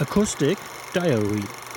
Acoustic Diary.